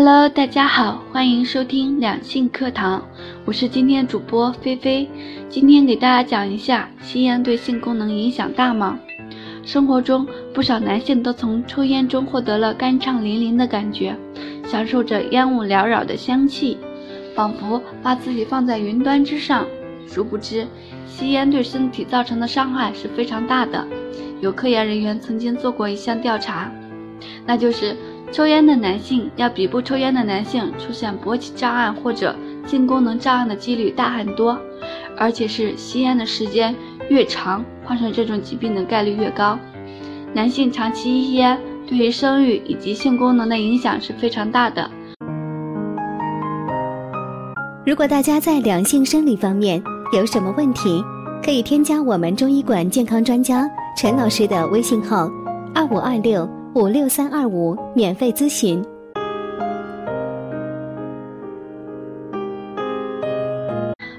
Hello，大家好，欢迎收听两性课堂，我是今天主播菲菲。今天给大家讲一下吸烟对性功能影响大吗？生活中不少男性都从抽烟中获得了酣畅淋漓的感觉，享受着烟雾缭绕的香气，仿佛把自己放在云端之上。殊不知，吸烟对身体造成的伤害是非常大的。有科研人员曾经做过一项调查，那就是抽烟的男性要比不抽烟的男性出现勃起障碍或者性功能障碍的几率大很多，而且是吸烟的时间越长，患上这种疾病的概率越高。男性长期吸烟对于生育以及性功能的影响是非常大的。如果大家在两性生理方面有什么问题，可以添加我们中医馆健康专家陈老师的微信号：二五二六五六三二五，免费咨询。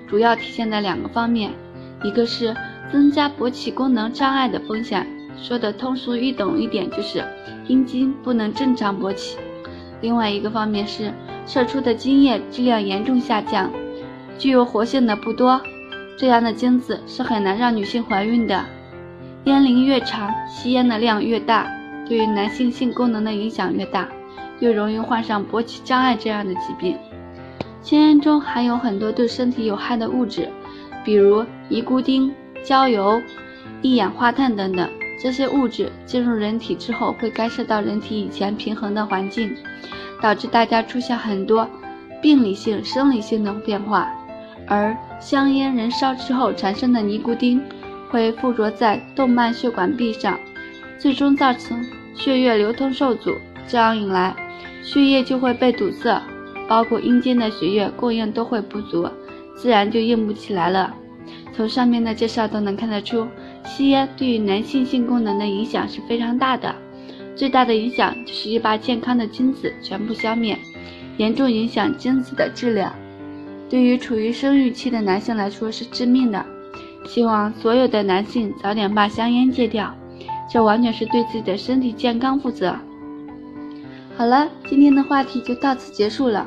主要体现在两个方面，一个是增加勃起功能障碍的风险，说的通俗易懂一点就是阴茎不能正常勃起；另外一个方面是射出的精液质量严重下降，具有活性的不多。这样的精子是很难让女性怀孕的。烟龄越长，吸烟的量越大，对于男性性功能的影响越大，越容易患上勃起障碍这样的疾病。香烟中含有很多对身体有害的物质，比如尼古丁、焦油、一氧化碳等等。这些物质进入人体之后，会干涉到人体以前平衡的环境，导致大家出现很多病理性、生理性的变化。而香烟燃烧之后产生的尼古丁会附着在动脉血管壁上，最终造成血液流通受阻，这样一来，血液就会被堵塞，包括阴茎的血液供应都会不足，自然就硬不起来了。从上面的介绍都能看得出，吸烟对于男性性功能的影响是非常大的，最大的影响就是把健康的精子全部消灭，严重影响精子的质量。对于处于生育期的男性来说是致命的，希望所有的男性早点把香烟戒掉，这完全是对自己的身体健康负责。好了，今天的话题就到此结束了。